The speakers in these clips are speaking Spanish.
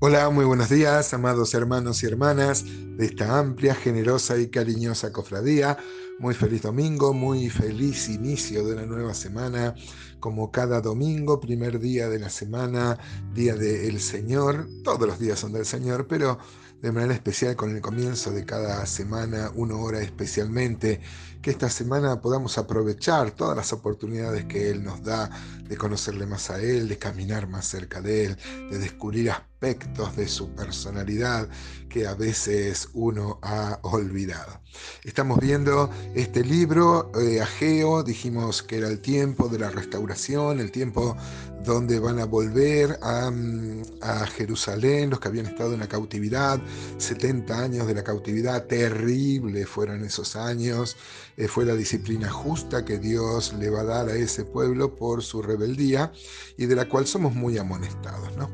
Hola, muy buenos días, amados hermanos y hermanas de esta amplia, generosa y cariñosa cofradía. Muy feliz domingo, muy feliz inicio de una nueva semana, como cada domingo, primer día de la semana, día del Señor. Todos los días son del Señor, pero de manera especial con el comienzo de cada semana, una hora especialmente, que esta semana podamos aprovechar todas las oportunidades que Él nos da de conocerle más a Él, de caminar más cerca de Él, de descubrir aspectos de su personalidad que a veces uno ha olvidado. Estamos viendo este libro, eh, Ageo, dijimos que era el tiempo de la restauración, el tiempo donde van a volver a, mm, Jerusalén, los que habían estado en la cautividad, 70 años de la cautividad, terrible fueron esos años, eh, fue la disciplina justa que Dios le va a dar a ese pueblo por su rebeldía y de la cual somos muy amonestados, ¿no?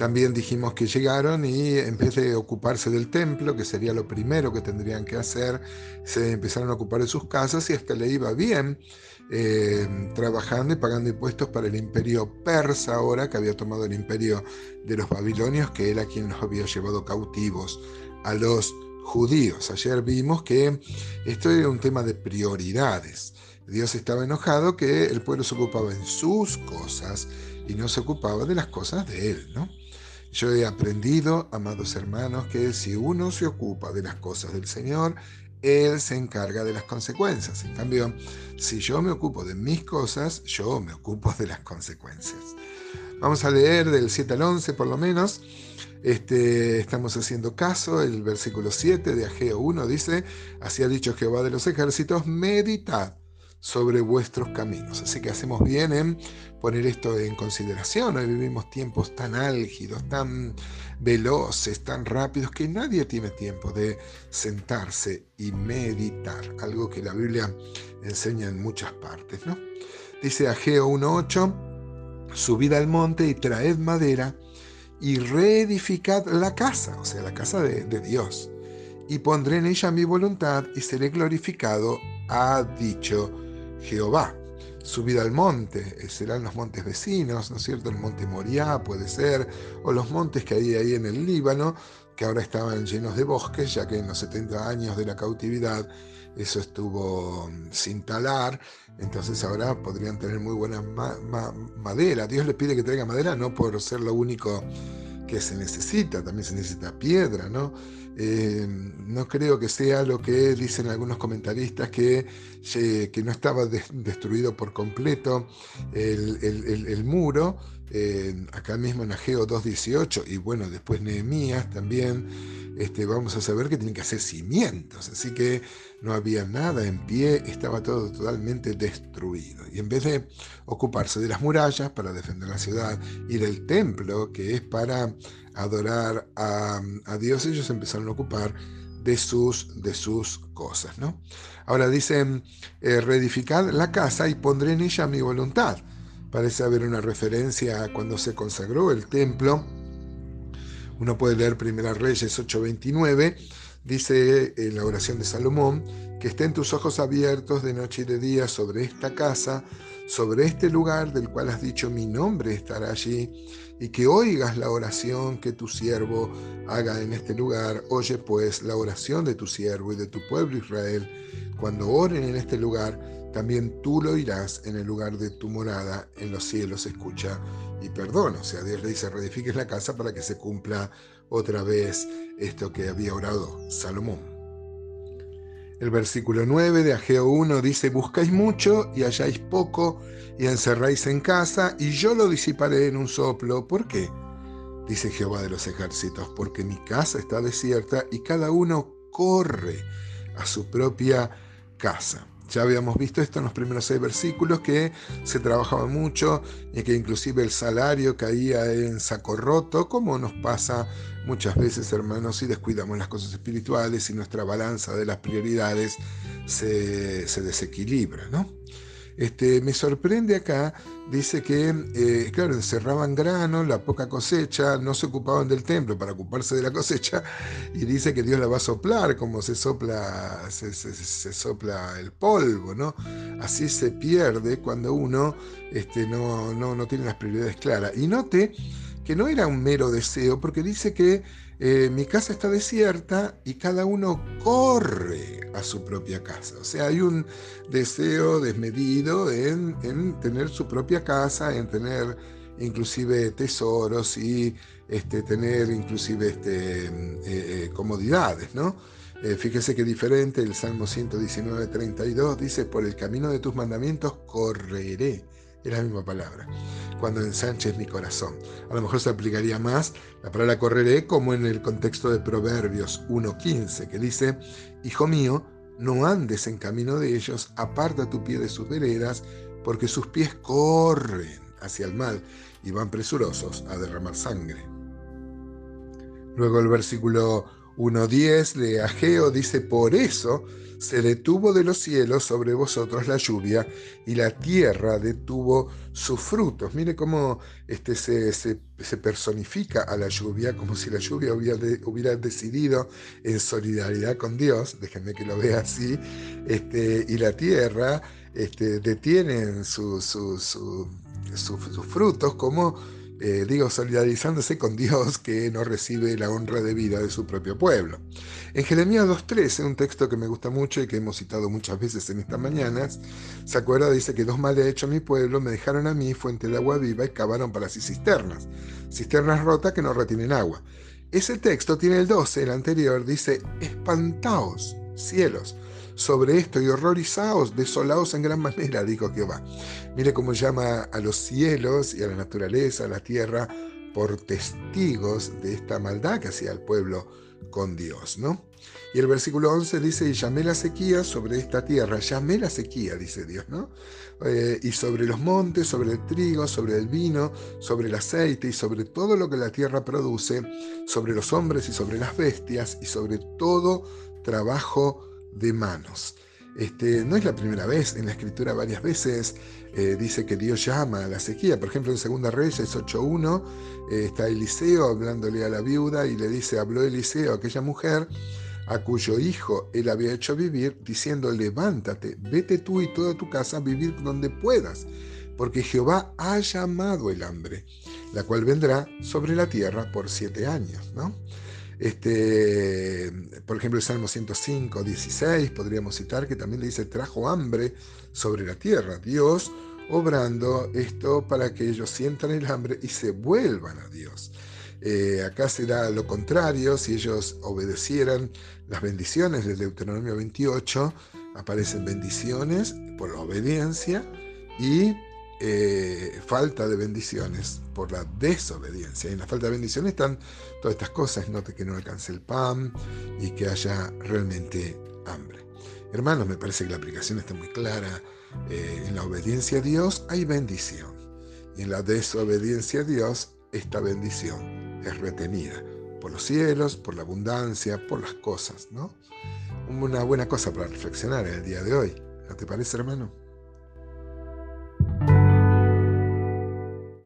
También dijimos que llegaron y en vez de ocuparse del templo, que sería lo primero que tendrían que hacer, se empezaron a ocupar de sus casas y hasta le iba bien eh, trabajando y pagando impuestos para el imperio persa ahora, que había tomado el imperio de los babilonios, que era quien los había llevado cautivos a los judíos. Ayer vimos que esto era un tema de prioridades. Dios estaba enojado que el pueblo se ocupaba en sus cosas y no se ocupaba de las cosas de él, ¿no? Yo he aprendido, amados hermanos, que si uno se ocupa de las cosas del Señor, Él se encarga de las consecuencias. En cambio, si yo me ocupo de mis cosas, yo me ocupo de las consecuencias. Vamos a leer del 7 al 11 por lo menos. Este, estamos haciendo caso, el versículo 7 de Ageo 1 dice, así ha dicho Jehová de los ejércitos, meditad sobre vuestros caminos. Así que hacemos bien en poner esto en consideración. Hoy vivimos tiempos tan álgidos, tan veloces, tan rápidos, que nadie tiene tiempo de sentarse y meditar, algo que la Biblia enseña en muchas partes. ¿no? Dice Ageo 1.8, subid al monte y traed madera y reedificad la casa, o sea, la casa de, de Dios, y pondré en ella mi voluntad y seré glorificado, ha dicho Jehová. Subida al monte, eh, serán los montes vecinos, ¿no es cierto? El monte Moriah puede ser, o los montes que hay ahí en el Líbano, que ahora estaban llenos de bosques, ya que en los 70 años de la cautividad eso estuvo mm, sin talar, entonces ahora podrían tener muy buena madera. Dios le pide que traiga madera no por ser lo único que se necesita, también se necesita piedra, ¿no? Eh, no creo que sea lo que dicen algunos comentaristas, que, que no estaba destruido por completo el, muro, eh, acá mismo en Ageo 2.18, y bueno, después Nehemías también, este, vamos a saber que tienen que hacer cimientos, así que no había nada en pie, estaba todo totalmente destruido. Y en vez de ocuparse de las murallas para defender la ciudad y del templo, que es para adorar a, Dios, ellos empezaron a ocupar de sus, de sus cosas. ¿no? Ahora dicen, eh, la casa y pondré en ella mi voluntad. Parece haber una referencia a cuando se consagró el templo. Uno puede leer Primera Reyes 8:29 Dice en la oración de Salomón, que estén tus ojos abiertos de noche y de día sobre esta casa, sobre este lugar del cual has dicho mi nombre estará allí, y que oigas la oración que tu siervo haga en este lugar. Oye pues la oración de tu siervo y de tu pueblo Israel. Cuando oren en este lugar, también tú lo oirás en el lugar de tu morada, en los cielos escucha y perdona. O sea, Dios le dice, reedifiques la casa para que se cumpla otra vez esto que había orado Salomón. El versículo 9 de Ageo 1 dice, buscáis mucho y halláis poco y encerráis en casa y yo lo disiparé en un soplo. ¿Por qué? Dice Jehová de los ejércitos, porque mi casa está desierta y cada uno corre a su propia casa. Ya habíamos visto esto en los primeros seis versículos, que se trabajaba mucho y que inclusive el salario caía en saco roto, como nos pasa muchas veces, hermanos, si descuidamos las cosas espirituales y nuestra balanza de las prioridades se, se desequilibra, ¿no? Este, me sorprende acá, dice que, eh, claro, encerraban grano, la poca cosecha, no se ocupaban del templo para ocuparse de la cosecha, y dice que Dios la va a soplar, como se sopla, se, sopla el polvo, ¿no? Así se pierde cuando uno este, no, no, no tiene las prioridades claras. Y note que no era un mero deseo, porque dice que eh, mi casa está desierta y cada uno corre a su propia casa. O sea, hay un deseo desmedido en, tener su propia casa, en tener inclusive tesoros y este, tener inclusive este, eh, eh, comodidades, ¿no? fíjese que diferente, el Salmo 119, 32 dice, por el camino de tus mandamientos correré es la misma palabra. Cuando ensanches mi corazón. A lo mejor se aplicaría más la palabra correré como en el contexto de Proverbios 1.15, que dice, Hijo mío, no andes en camino de ellos, aparta tu pie de sus veredas, porque sus pies corren hacia el mal y van presurosos a derramar sangre. Luego el versículo 1.10 de Ageo dice, por eso se detuvo de los cielos sobre vosotros la lluvia y la tierra detuvo sus frutos. Mire cómo este, se, personifica a la lluvia, como si la lluvia hubiera, decidido en solidaridad con Dios, déjenme que lo vea así, este, y la tierra este, detiene sus frutos como eh, digo, solidarizándose con Dios que no recibe la honra de vida de su propio pueblo. En Jeremías 2.13, un texto que me gusta mucho y que hemos citado muchas veces en estas mañanas, se acuerda, dice que dos males ha hecho mi pueblo, me dejaron a mí fuente de agua viva y cavaron para sí cisternas, cisternas rotas que no retienen agua. Ese texto tiene el 12, el anterior, dice, espantaos, cielos, sobre esto y horrorizaos, desolaos en gran manera, dijo Jehová. Mire cómo llama a los cielos y a la naturaleza, a la tierra, por testigos de esta maldad que hacía el pueblo con Dios, ¿no? Y el versículo 11 dice, y llamé la sequía sobre esta tierra, llamé la sequía, dice Dios, ¿no? Eh, y sobre los montes, sobre el trigo, sobre el vino, sobre el aceite y sobre todo lo que la tierra produce, sobre los hombres y sobre las bestias y sobre todo trabajo de manos. Este, no es la primera vez, en la escritura varias veces eh, dice que Dios llama a la sequía. Por ejemplo, en Segunda Reyes 8.1 eh, está Eliseo hablándole a la viuda y le dice, habló Eliseo a aquella mujer a cuyo hijo él había hecho vivir, diciendo, levántate, vete tú y toda tu casa a vivir donde puedas, porque Jehová ha llamado el hambre, la cual vendrá sobre la tierra por siete años. ¿no? Este, por ejemplo, el Salmo 105, 16, podríamos citar, que también le dice, trajo hambre sobre la tierra. Dios obrando esto para que ellos sientan el hambre y se vuelvan a Dios. Eh, acá será lo contrario, si ellos obedecieran las bendiciones del Deuteronomio 28, aparecen bendiciones por la obediencia y eh, falta de bendiciones por la desobediencia. Y en la falta de bendiciones están todas estas cosas, note que no alcance el pan y que haya realmente hambre. Hermanos, me parece que la aplicación está muy clara. Eh, en la obediencia a Dios hay bendición. Y en la desobediencia a Dios, esta bendición es retenida por los cielos, por la abundancia, por las cosas, ¿no? Una buena cosa para reflexionar en el día de hoy. ¿No te parece, hermano?